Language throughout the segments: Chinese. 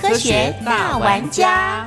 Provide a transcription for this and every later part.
科学大玩家。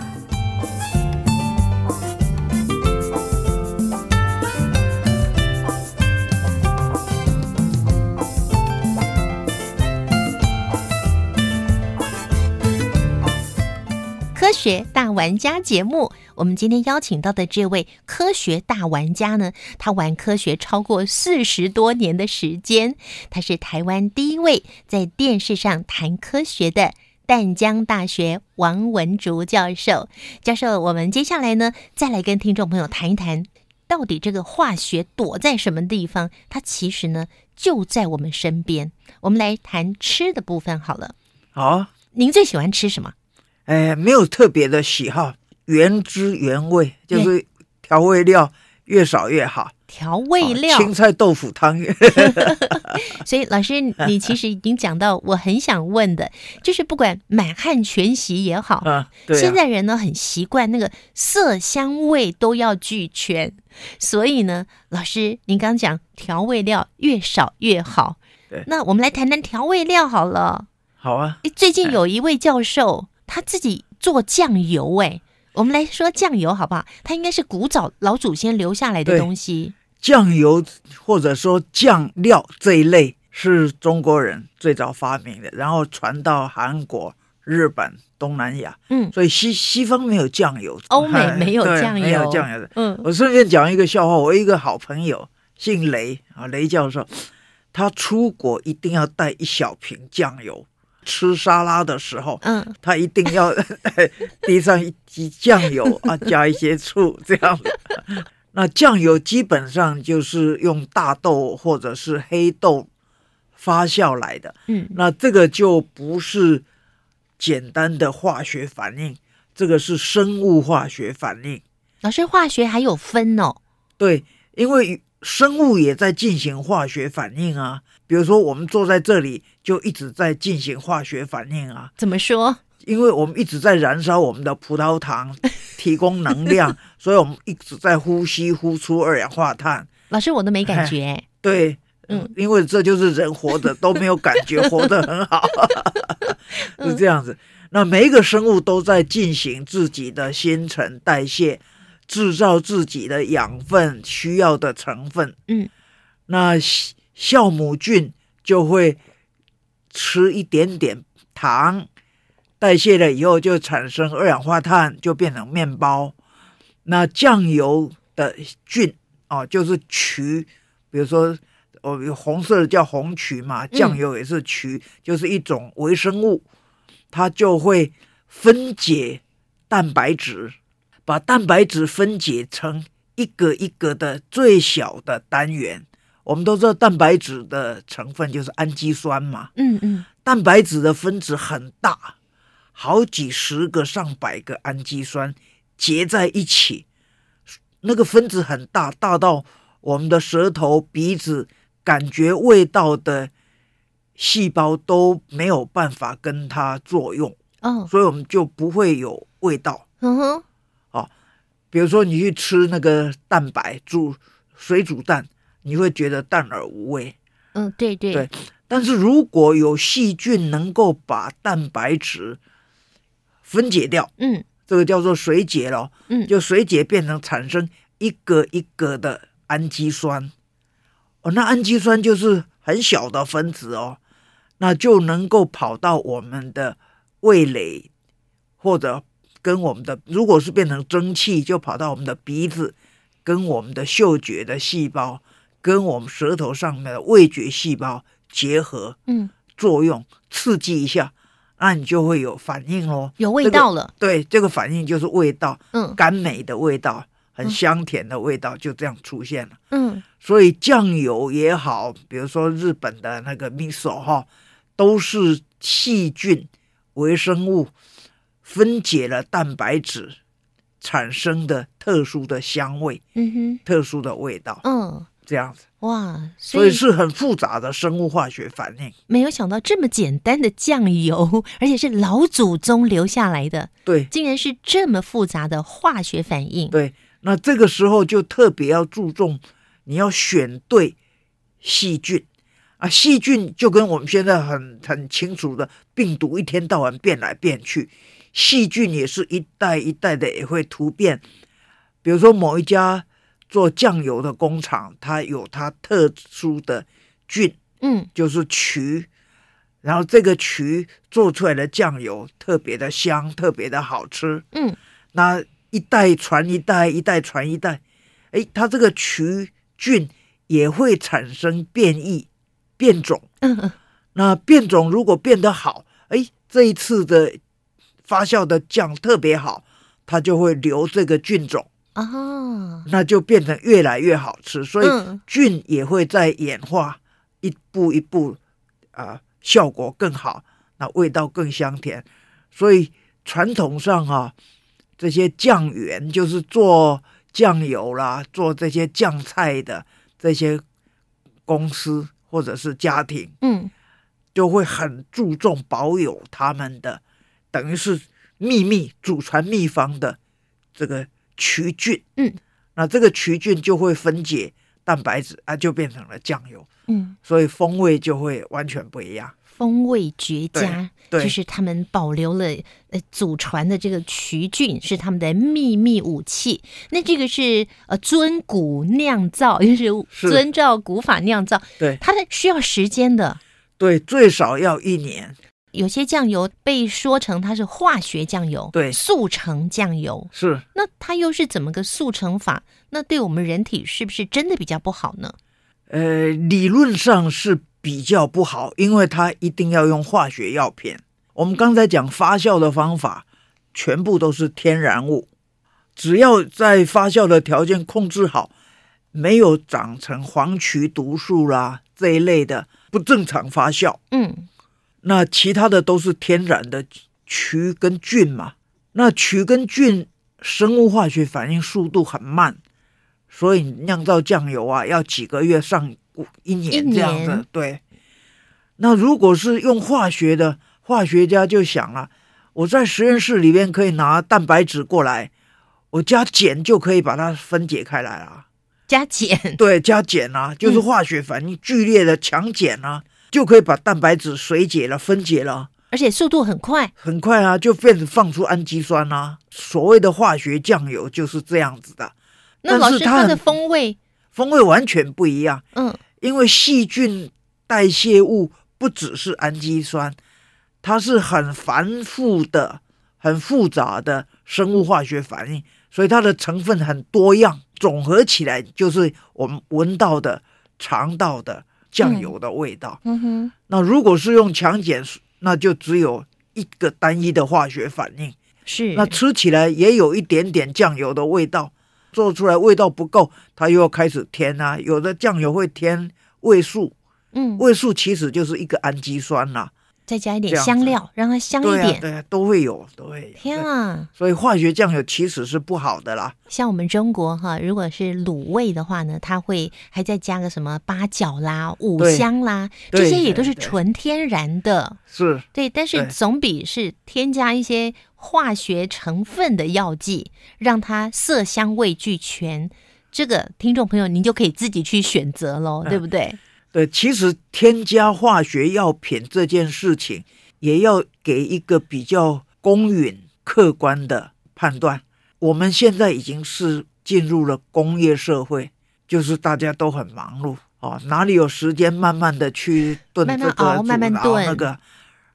科学大玩家节目，我们今天邀请到的这位科学大玩家呢，他玩科学超过四十多年的时间，他是台湾第一位在电视上谈科学的淡江大学王文竹教授。教授，我们接下来呢，再来跟听众朋友谈一谈，到底这个化学躲在什么地方？它其实呢，就在我们身边。我们来谈吃的部分好了。好，您最喜欢吃什么？哎，没有特别的喜好，原汁原味，就是调味料越少越好。调味料，青菜豆腐汤。所以老师，你其实已经讲到我很想问的，就是不管满汉全席也好，啊，对啊现在人呢很习惯那个色香味都要俱全，所以呢，老师您刚讲调味料越少越好。那我们来谈谈调味料好了。好啊，最近有一位教授，他自己做酱油，哎，我们来说酱油好不好？它应该是古早老祖先留下来的对东西。酱油或者说酱料这一类是中国人最早发明的，然后传到韩国、日本、东南亚。嗯所以西西方没有酱油，欧美哎没有对酱油没有酱油的。嗯我顺便讲一个笑话，我一个好朋友姓雷啊，雷教授，他出国一定要带一小瓶酱油，吃沙拉的时候，嗯，他一定要滴上一滴酱油啊，加一些醋这样子。那酱油基本上就是用大豆或者是黑豆发酵来的，嗯那这个就不是简单的化学反应，这个是生物化学反应。老师，化学还有分哦。对，因为生物也在进行化学反应啊。比如说，我们坐在这里，就一直在进行化学反应啊，怎么说？因为我们一直在燃烧我们的葡萄糖，提供能量，所以我们一直在呼吸，呼出二氧化碳。老师，我都没感觉。对，嗯，因为这就是人活着都没有感觉，活得很好，是这样子。那每一个生物都在进行自己的新陈代谢，制造自己的养分需要的成分。嗯，那酵酵母菌就会吃一点点糖，代谢了以后就产生二氧化碳，就变成面包。那酱油的菌哦，就是曲，比如说哦，有红色的叫红曲嘛，酱油也是曲，就是一种微生物，它就会分解蛋白质，把蛋白质分解成一个一个的最小的单元。我们都知道蛋白质的成分就是氨基酸嘛，嗯嗯，蛋白质的分子很大，好几十个、上百个氨基酸结在一起，那个分子很大，大到我们的舌头、鼻子感觉味道的细胞都没有办法跟它作用，哦，所以我们就不会有味道。嗯哼，比如说你去吃那个蛋白煮水煮蛋，你会觉得淡而无味。嗯，对对对但是如果有细菌能够把蛋白质分解掉，嗯。这个叫做水解咯，嗯，就水解变成产生一个一个的氨基酸。哦，那氨基酸就是很小的分子哦，那就能够跑到我们的味蕾，或者跟我们的，如果是变成蒸汽，就跑到我们的鼻子，跟我们的嗅觉的细胞，跟我们舌头上面的味觉细胞结合嗯，作用，刺激一下，那你就会有反应咯。有味这个道了。对，这个反应就是味道，嗯甘美的味道，很香甜的味道，就这样出现了。嗯所以酱油也好，比如说日本的那个 miso 哈，都是细菌、微生物分解了蛋白质产生的特殊的香味、嗯哼，特殊的味道，嗯，这样子，哇，所以是很复杂的生物化学反应。没有想到这么简单的酱油，而且是老祖宗留下来的，对竟然是这么复杂的化学反应。对，那这个时候就特别要注重，你要选对细菌啊，细菌就跟我们现在很很清楚的病毒一天到晚变来变去，细菌也是一代一代的也会突变。比如说某一家做酱油的工厂，它有它特殊的菌，嗯就是渠，然后这个渠做出来的酱油特别的香，特别的好吃。嗯，那一代传一代，一代传一代，哎，它这个曲菌也会产生变异、变种。嗯嗯，那变种如果变得好，哎，这一次的发酵的酱特别好，它就会留这个菌种，啊，那就变成越来越好吃。所以嗯菌也会在演化，一步一步啊、效果更好，那味道更香甜。所以传统上啊，这些酱园就是做酱油啦，做这些酱菜的这些公司或者是家庭，嗯就会很注重保有他们的，等于是秘密祖传秘方的这个曲菌。嗯，那这个曲菌就会分解蛋白质啊，就变成了酱油，嗯，所以风味就会完全不一样。风味绝佳，对对就是他们保留了呃祖传的这个曲菌是他们的秘密武器。那这个是呃尊古酿造，就 是是遵照古法酿造，对它的需要时间的。对，最少要一年。有些酱油被说成它是化学酱油，对速成酱油。是，那它又是怎么个速成法？那对我们人体是不是真的比较不好呢？呃，理论上是比较不好，因为它一定要用化学药片。我们刚才讲发酵的方法，全部都是天然物，只要在发酵的条件控制好，没有长成黄曲毒素啦这一类的不正常发酵，嗯那其他的都是天然的曲跟菌嘛。那曲跟菌生物化学反应速度很慢，所以酿造酱油啊要几个月上一年这样年子。对。那如果是用化学的，化学家就想了，我在实验室里面可以拿蛋白质过来，我加碱就可以把它分解开来了。加碱。对，加碱啊，就是化学反应剧烈的强碱啊，就可以把蛋白质水解了、分解了，而且速度很快。很快啊，就变成放出氨基酸啊。所谓的化学酱油就是这样子的，那老师，它的但是它很风味，风味完全不一样，嗯。因为细菌代谢物不只是氨基酸，它是很繁复的、很复杂的生物化学反应，所以它的成分很多样，总合起来就是我们闻到的、尝到的酱油的味道。嗯哼，那如果是用强碱，那就只有一个单一的化学反应，是那吃起来也有一点点酱油的味道。做出来味道不够，它又要开始添啊。有的酱油会添味素，嗯，味素其实就是一个氨基酸啦、再加一点香料，让它香一对啊，点。对啊，都会有，都会有。天！啊！所以化学酱油其实是不好的啦。像我们中国哈，如果是卤味的话呢，它会还再加个什么八角啦、五香啦，这些也都是纯天然的。是，对，但是总比是添加一些化学成分的药剂，让它色香味俱全。这个听众朋友，您就可以自己去选择喽，嗯对不对？对。其实添加化学药品这件事情，也要给一个比较公允、客观的判断。我们现在已经是进入了工业社会，就是大家都很忙碌哦，哪里有时间慢慢的去炖慢这个、慢熬慢熬那炖个，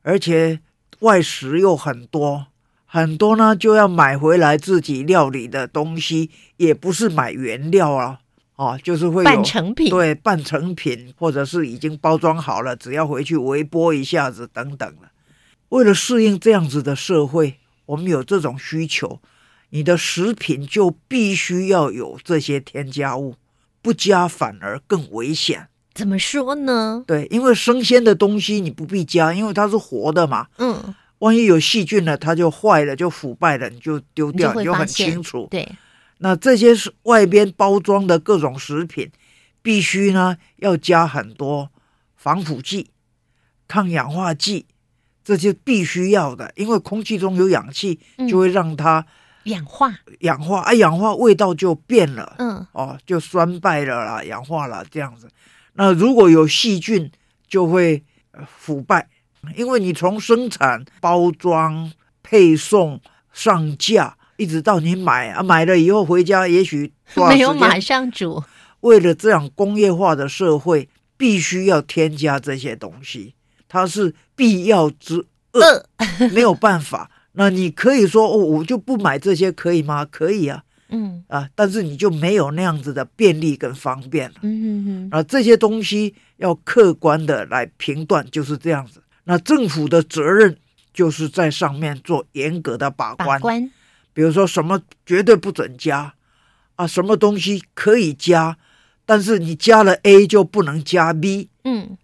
而且外食又很多，很多呢就要买回来自己料理的东西，也不是买原料啊，哦，就是会有半成品，对半成品，或者是已经包装好了，只要回去微波一下子等等了。为了适应这样子的社会，我们有这种需求，你的食品就必须要有这些添加物，不加反而更危险。怎么说呢？对，因为生鲜的东西你不必加，因为它是活的嘛。嗯，万一有细菌了，它就坏了，就腐败了，你就丢掉，你就你就很清楚。对，那这些是外边包装的各种食品，必须呢要加很多防腐剂、抗氧化剂，这些必须要的，因为空气中有氧气，嗯就会让它氧化，氧化，啊，氧化味道就变了，嗯哦，就酸败了啦，氧化了这样子。那如果有细菌，就会呃腐败，因为你从生产、包装、配送、上架，一直到你买啊，买了以后回家，也许没有马上煮，为了这样工业化的社会，必须要添加这些东西，它是必要之恶，没有办法。那你可以说哦，我就不买这些，可以吗？可以啊，嗯啊，但是你就没有那样子的便利跟方便了。嗯嗯嗯，啊，这些东西要客观的来评断，就是这样子。那政府的责任就是在上面做严格的把关，把关，比如说什么绝对不准加啊，什么东西可以加，但是你加了 A 就不能加 B，嗯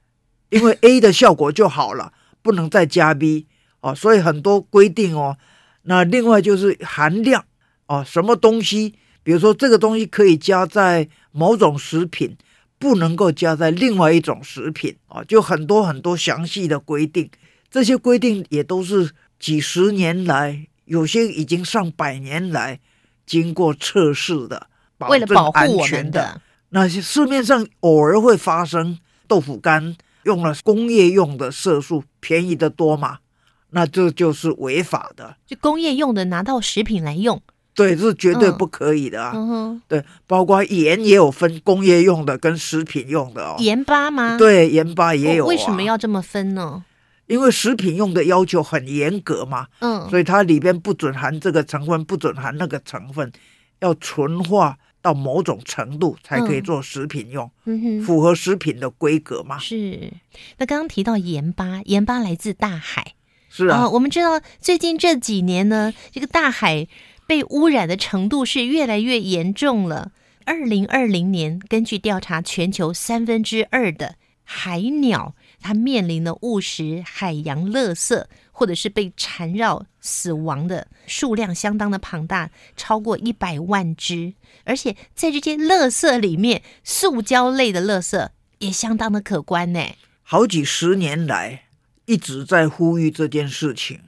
因为 A 的效果就好了，不能再加 B 哦，所以很多规定哦。那另外就是含量哦，什么东西，比如说这个东西可以加在某种食品，不能够加在另外一种食品啊、哦，就很多很多详细的规定。这些规定也都是几十年来，有些已经上百年来经过测试的，为了保护我全的。们的，那些市面上偶尔会发生豆腐干用了工业用的色素，便宜的多嘛？那这就是违法的，就工业用的拿到食品来用，对，这是绝对嗯不可以的啊。嗯哼，对，包括盐也有分工业用的跟食品用的哦。盐巴吗？对，盐巴也有、为什么？要这么分呢？因为食品用的要求很严格嘛，嗯，所以它里边不准含这个成分，不准含那个成分，要纯化到某种程度才可以嗯做食品用，嗯，符合食品的规格嘛。是。那刚刚提到盐巴，盐巴来自大海是啊，我们知道最近这几年呢，这个大海被污染的程度是越来越严重了。二零二零年，根据调查，全球三分之二的海鸟，它面临的误食海洋垃圾，或者是被缠绕死亡的数量相当的庞大，超过一百万只。而且在这些垃圾里面，塑胶类的垃圾也相当的可观呢。好几十年来一直在呼吁这件事情。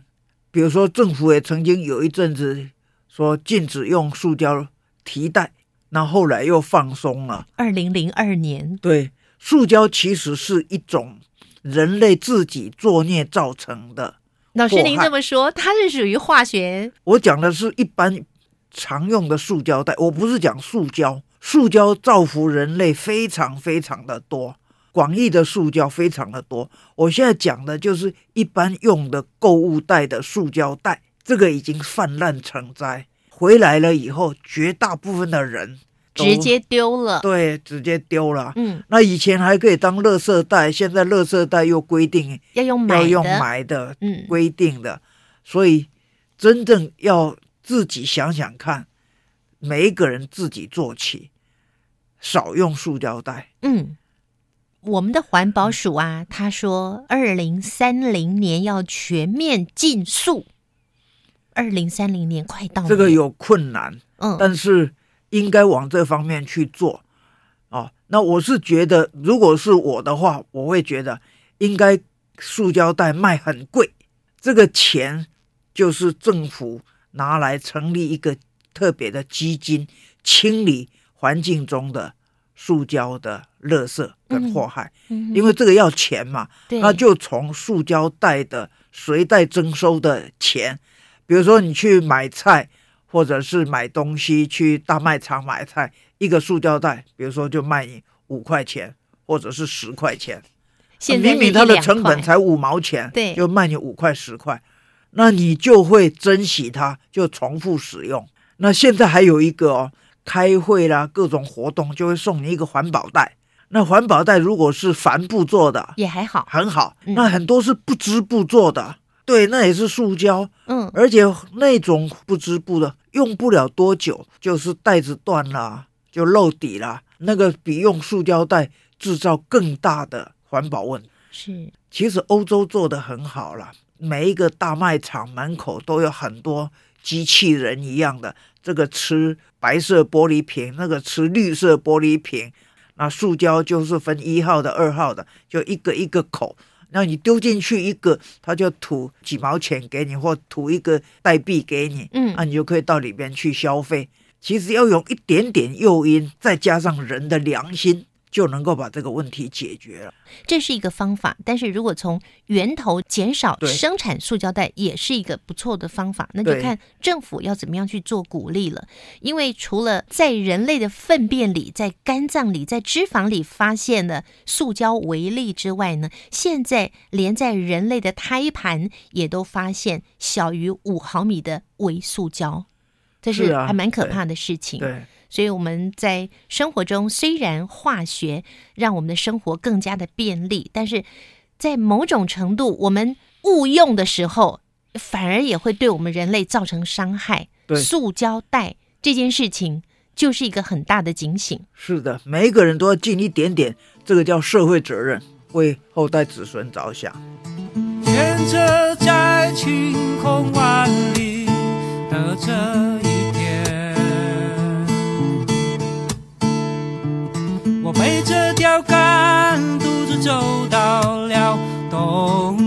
比如说，政府也曾经有一阵子说禁止用塑胶提袋，那后来又放松了。二零零二年，对，塑胶其实是一种人类自己作孽造成的。老师您这么说，它是属于化学我讲的是一般常用的塑胶袋，我不是讲塑胶。塑胶造福人类非常非常的多，广义的塑胶非常的多。我现在讲的就是一般用的购物袋的塑胶袋，这个已经泛滥成灾。回来了以后，绝大部分的人都直接丢了。对直接丢了。嗯，那以前还可以当垃圾袋，现在垃圾袋又规定要用买的，要用买的嗯，规定的，所以真正要自己想想看，每一个人自己做起，少用塑胶袋。嗯，我们的环保署啊，他说二零三零年要全面禁塑。二零三零年快到了，这个有困难，嗯但是应该往这方面去做。哦，那我是觉得，如果是我的话，我会觉得应该塑胶袋卖很贵，这个钱就是政府拿来成立一个特别的基金，清理环境中的塑胶的垃圾跟祸害，嗯因为这个要钱嘛，那就从塑胶袋的随袋征收的钱，比如说你去买菜或者是买东西，去大卖场买菜，一个塑胶袋，比如说就卖你五块钱或者是十块钱，现在明明它的成本才五毛钱，对就卖你五块十块，那你就会珍惜它，就重复使用。那现在还有一个哦，开会啦，各种活动就会送你一个环保袋。那环保袋如果是帆布做的，也还好，很好。嗯那很多是不织布做的，对，那也是塑胶，嗯，而且那种不织布的用不了多久，就是袋子断了，就漏底了。那个比用塑胶袋制造更大的环保问题。是，其实欧洲做的很好了，每一个大卖场门口都有很多机器人一样的，这个吃白色玻璃瓶，那个吃绿色玻璃瓶，那塑胶就是分一号的、二号的，就一个一个口。那你丢进去一个，他就吐几毛钱给你，或吐一个代币给你，嗯那你就可以到里边去消费。其实要用一点点诱因，再加上人的良心，就能够把这个问题解决了。这是一个方法，但是如果从源头减少生产塑胶袋，也是一个不错的方法。那就看政府要怎么样去做鼓励了。因为除了在人类的粪便里、在肝脏里、在脂肪里发现了塑胶微粒之外呢，现在连在人类的胎盘也都发现小于五毫米的微塑胶，这是还蛮可怕的事情。对，所以我们在生活中虽然化学让我们的生活更加的便利，但是在某种程度我们误用的时候，反而也会对我们人类造成伤害。对塑胶袋这件事情就是一个很大的警醒。是的，每一个人都要尽一点点，这个叫社会责任，为后代子孙着想。天着在晴空万里的这背着钓竿，独自走到了东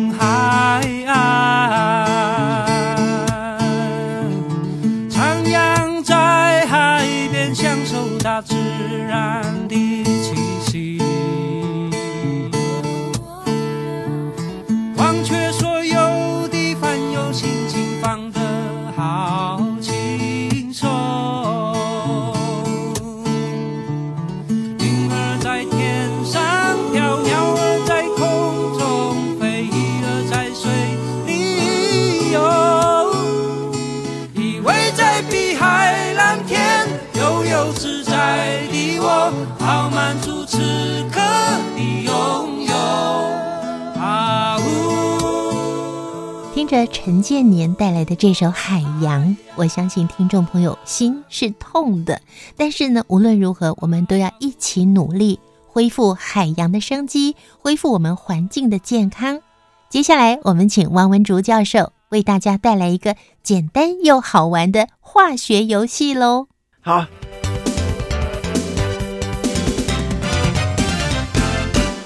着陈建年带来的这首《海洋》，我相信听众朋友心是痛的。但是呢，无论如何，我们都要一起努力，恢复海洋的生机，恢复我们环境的健康。接下来，我们请王文竹教授为大家带来一个简单又好玩的化学游戏喽。好，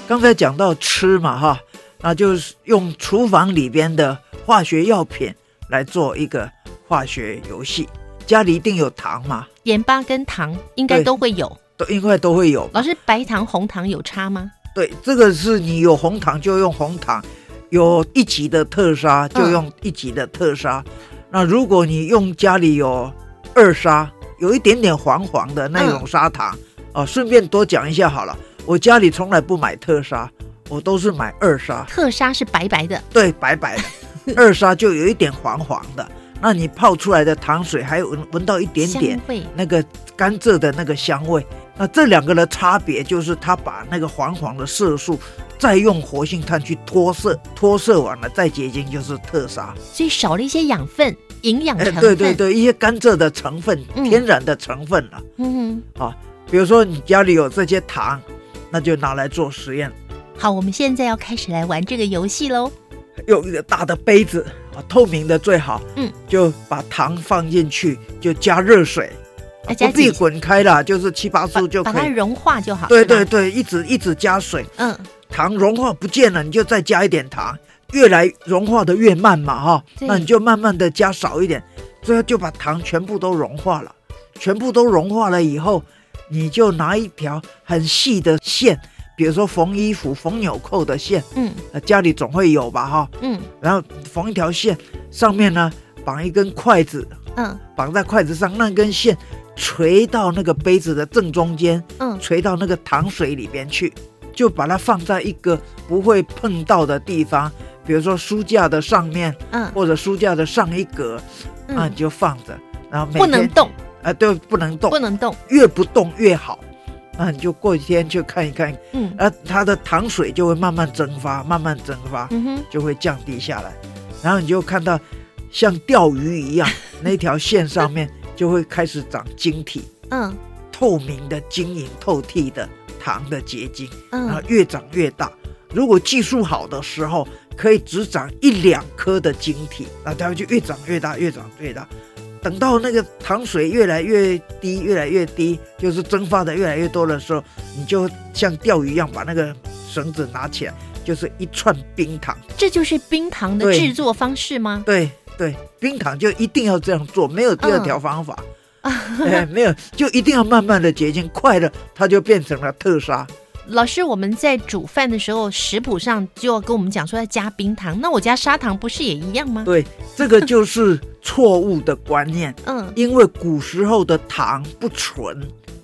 刚才讲到吃嘛，哈，那就是用厨房里边的化学药品来做一个化学游戏。家里一定有糖嘛，盐巴跟糖应该都会有。都应该都会有。老师，白糖、红糖有差吗？对，这个是你有红糖就用红糖，有一级的特砂就用一级的特砂。那如果你用家里有二砂，有一点点黄黄的那种砂糖，哦，顺便多讲一下好了，我家里从来不买特砂，我都是买二砂，特砂是白白的，对，白白的，二砂就有一点黄黄的。那你泡出来的糖水还有闻闻到一点点那个甘蔗的那个香味。那这两个的差别就是，它把那个黄黄的色素再用活性炭去脱色，脱色完了再结晶就是特砂。所以少了一些养分、营养哎成分。对对对，一些甘蔗的成分，嗯天然的成分了。嗯哼。比如说你家里有这些糖，那就拿来做实验。好，我们现在要开始来玩这个游戏喽。用一个大的杯子啊，透明的最好。嗯，就把糖放进去，就加热水，不必滚开了，就是七八把速就可以。把它融化就好。对对，对，一直一直加水，嗯，糖融化不见了，你就再加一点糖，越来融化的越慢嘛，哈，对那你就慢慢的加少一点，最后就把糖全部都融化了，全部都融化了以后，你就拿一条很细的线，比如说缝衣服、缝纽扣的线，嗯。呃，家里总会有吧，哈，嗯。然后缝一条线，上面呢绑一根筷子，嗯。绑在筷子上，那根线垂到那个杯子的正中间，嗯。垂到那个糖水里边去，就把它放在一个不会碰到的地方，比如说书架的上面，嗯。或者书架的上一格，那嗯你，就放着，然后每天，不能动，啊、对，不能动。不，能动。越不动越好。那你就过几天去看一看，嗯。啊，它的糖水就会慢慢蒸发，慢慢蒸发，嗯哼，就会降低下来，然后你就看到像钓鱼一样，那条线上面就会开始长晶体，嗯。透明的、晶莹透剔的糖的结晶，嗯。然后嗯越长越大。如果技术好的时候，可以只长一两颗的晶体，那它就越长越大，越长越大。等到那个糖水越来越低，越来越低，就是蒸发的越来越多的时候，你就像钓鱼一样把那个绳子拿起来，就是一串冰糖。这就是冰糖的制作方式吗？对对，冰糖就一定要这样做，没有第二条方法。哎，没有，就一定要慢慢的结晶，快了它就变成了特砂。老师，我们在煮饭的时候，食谱上就要跟我们讲说要加冰糖，那我加砂糖不是也一样吗？对，这个就是错误的观念，嗯，因为古时候的糖不纯，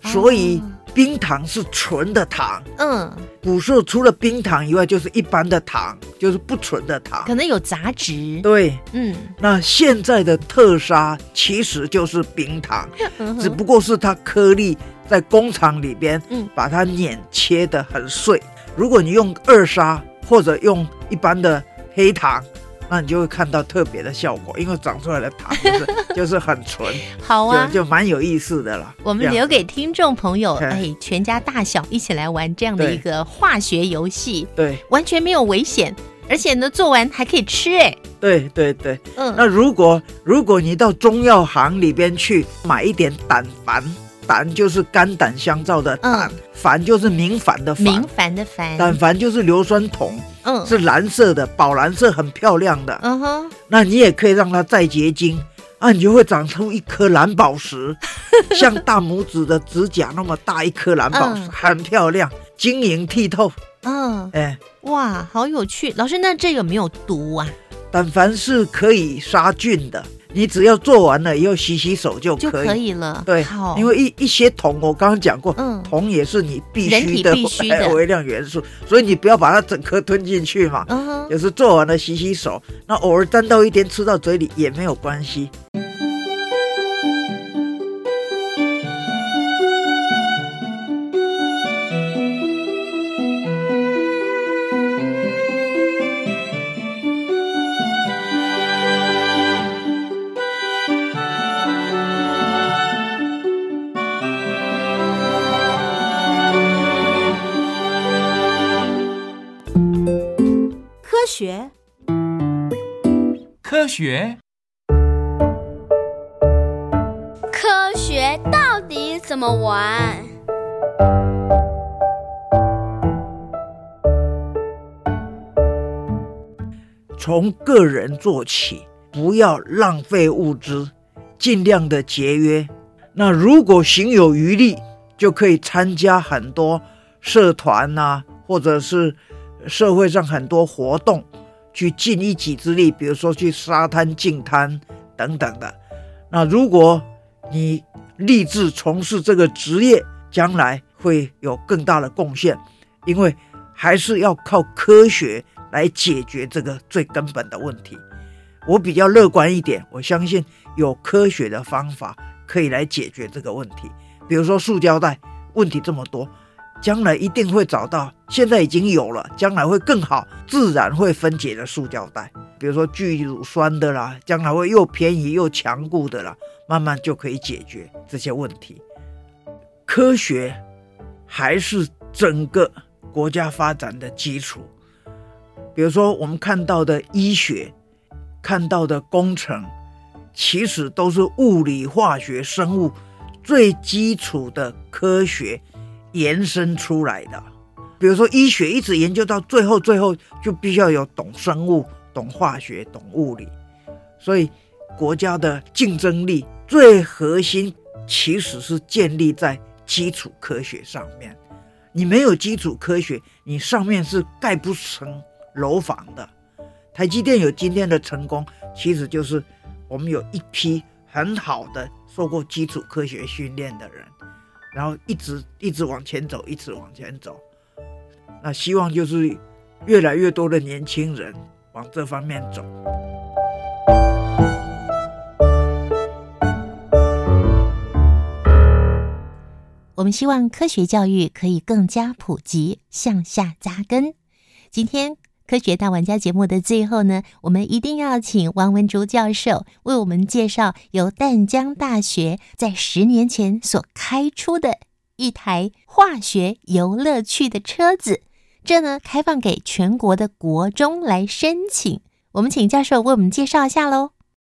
所以冰糖是纯的糖。嗯，古时候除了冰糖以外，就是一般的糖，就是不纯的糖。可能有杂质。对，嗯，那现在的特砂其实就是冰糖，嗯只不过是它颗粒在工厂里边，嗯把它碾切的很碎。如果你用二砂或者用一般的黑糖，那你就会看到特别的效果，因为长出来的糖就是就是很纯，好啊。就，就蛮有意思的了。我们留给听众朋友，哎哎，全家大小一起来玩这样的一个化学游戏，对。完全没有危险，而且呢，做完还可以吃，哎，对对对。嗯，那如果如果你到中药行里边去买一点胆矾，胆就是肝胆相照的胆，矾就是明矾的明，矾的矾，胆矾就是硫酸铜，嗯，是蓝色的，宝蓝色，很漂亮的。嗯哼，那你也可以让它再结晶，啊，你就会长出一颗蓝宝石，像大拇指的指甲那么大一颗蓝宝石，嗯很漂亮，晶莹剔透。嗯，哎，哇，好有趣，老师，那这有没有毒啊？但凡是可以杀菌的，你只要做完了以后洗洗手就可以。就可以了，对好，，因为一一些铜，我刚刚讲过，嗯铜也是你必须的必须的 微量元素，所以你不要把它整颗吞进去嘛。有时做完了洗洗手，那偶尔沾到一点吃到嘴里也没有关系。科学，科学到底怎么玩？从个人做起，不要浪费物资，尽量的节约。那如果行有余力，就可以参加很多社团呐、或者是社会上很多活动，去尽一己之力，比如说去沙滩净滩等等的。那如果你立志从事这个职业，将来会有更大的贡献，因为还是要靠科学来解决这个最根本的问题。我比较乐观一点，我相信有科学的方法可以来解决这个问题。比如说塑胶袋问题这么多，将来一定会找到，现在已经有了，将来会更好，自然会分解的塑胶袋。比如说聚乳酸的啦，将来会又便宜又强固的啦，慢慢就可以解决这些问题。科学还是整个国家发展的基础。比如说，我们看到的医学，看到的工程，其实都是物理、化学、生物最基础的科学延伸出来的。比如说，医学一直研究到最后，最后就必须要有懂生物、懂化学、懂物理。所以，国家的竞争力最核心其实是建立在基础科学上面。你没有基础科学，你上面是盖不成楼房的。台积电有今天的成功，其实就是我们有一批很好的受过基础科学训练的人，然后一直一直往前走，一直往前走。那希望就是越来越多的年轻人往这方面走。我们希望科学教育可以更加普及，向下扎根。今天科学大玩家节目的最后呢，我们一定要请王文竹教授为我们介绍由淡江大学在十年前所开出的一台化学游乐趣的车子。这呢开放给全国的国中来申请。我们请教授为我们介绍一下喽。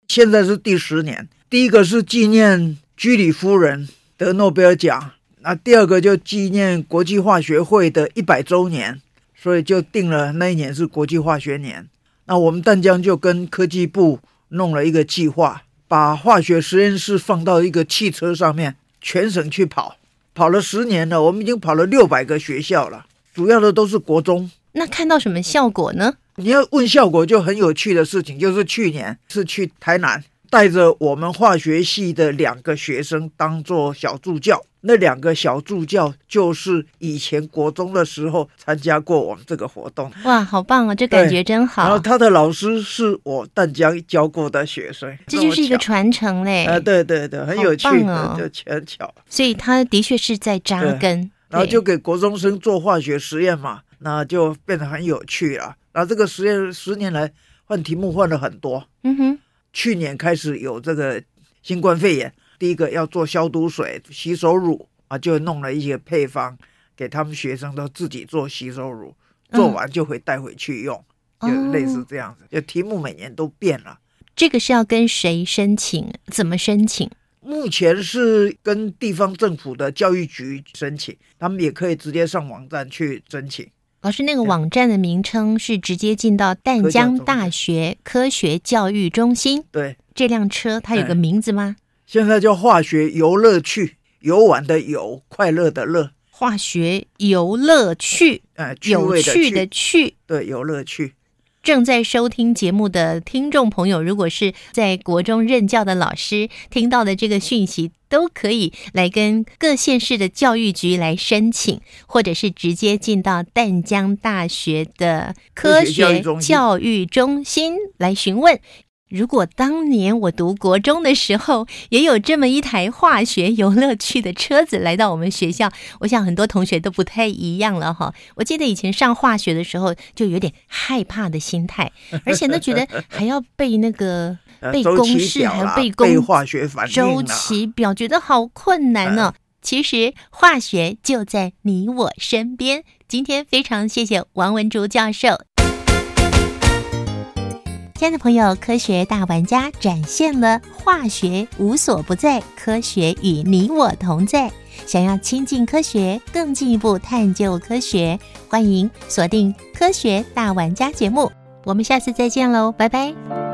现在是第十年，第一个是纪念居里夫人得诺贝尔奖，那第二个就纪念国际化学会的一百周年，所以就定了那一年是国际化学年。那我们淡江就跟科技部弄了一个计划，把化学实验室放到一个汽车上面，全省去跑，跑了十年了，我们已经跑了六百个学校了，主要的都是国中。那看到什么效果呢？你要问效果，就很有趣的事情，就是去年是去台南，带着我们化学系的两个学生当做小助教。那两个小助教就是以前国中的时候参加过我们这个活动。哇，好棒啊！这感觉真好。然后他的老师是我淡江教过的学生，这就是一个传承嘞。啊，对对对，很有趣，哦，就很巧。所以他的确是在扎根，然后就给国中生做化学实验嘛，那就变得很有趣了。然后这个实验十年来换题目换了很多。嗯哼，去年开始有这个新冠肺炎。第一个要做消毒水、洗手乳啊，就弄了一些配方给他们学生都自己做洗手乳，做完就会带回去用，就类似这样子。就题目每年都变了。这个是要跟谁申请？怎么申请？目前是跟地方政府的教育局申请，他们也可以直接上网站去申请。老师，那个网站的名称是直接进到淡江大学科学教育中心。对，这辆车它有个名字吗？现在叫化学游乐趣，游玩的游，快乐的乐，化学游乐趣，呃，有趣的趣，对，游乐趣。正在收听节目的听众朋友，如果是在国中任教的老师，听到的这个讯息，都可以来跟各县市的教育局来申请，或者是直接进到淡江大学的科学教育中心来询问。如果当年我读国中的时候，也有这么一台化学游乐区的车子来到我们学校，我想很多同学都不太一样了哈。我记得以前上化学的时候，就有点害怕的心态，而且呢，觉得还要背那个背公式，还要背公化学反应周期表，觉得好困难呢。其实化学就在你我身边。今天非常谢谢王文竹教授。亲爱的朋友，科学大玩家展现了化学无所不在，科学与你我同在。想要亲近科学，更进一步探究科学，欢迎锁定《科学大玩家》节目。我们下次再见喽，拜拜。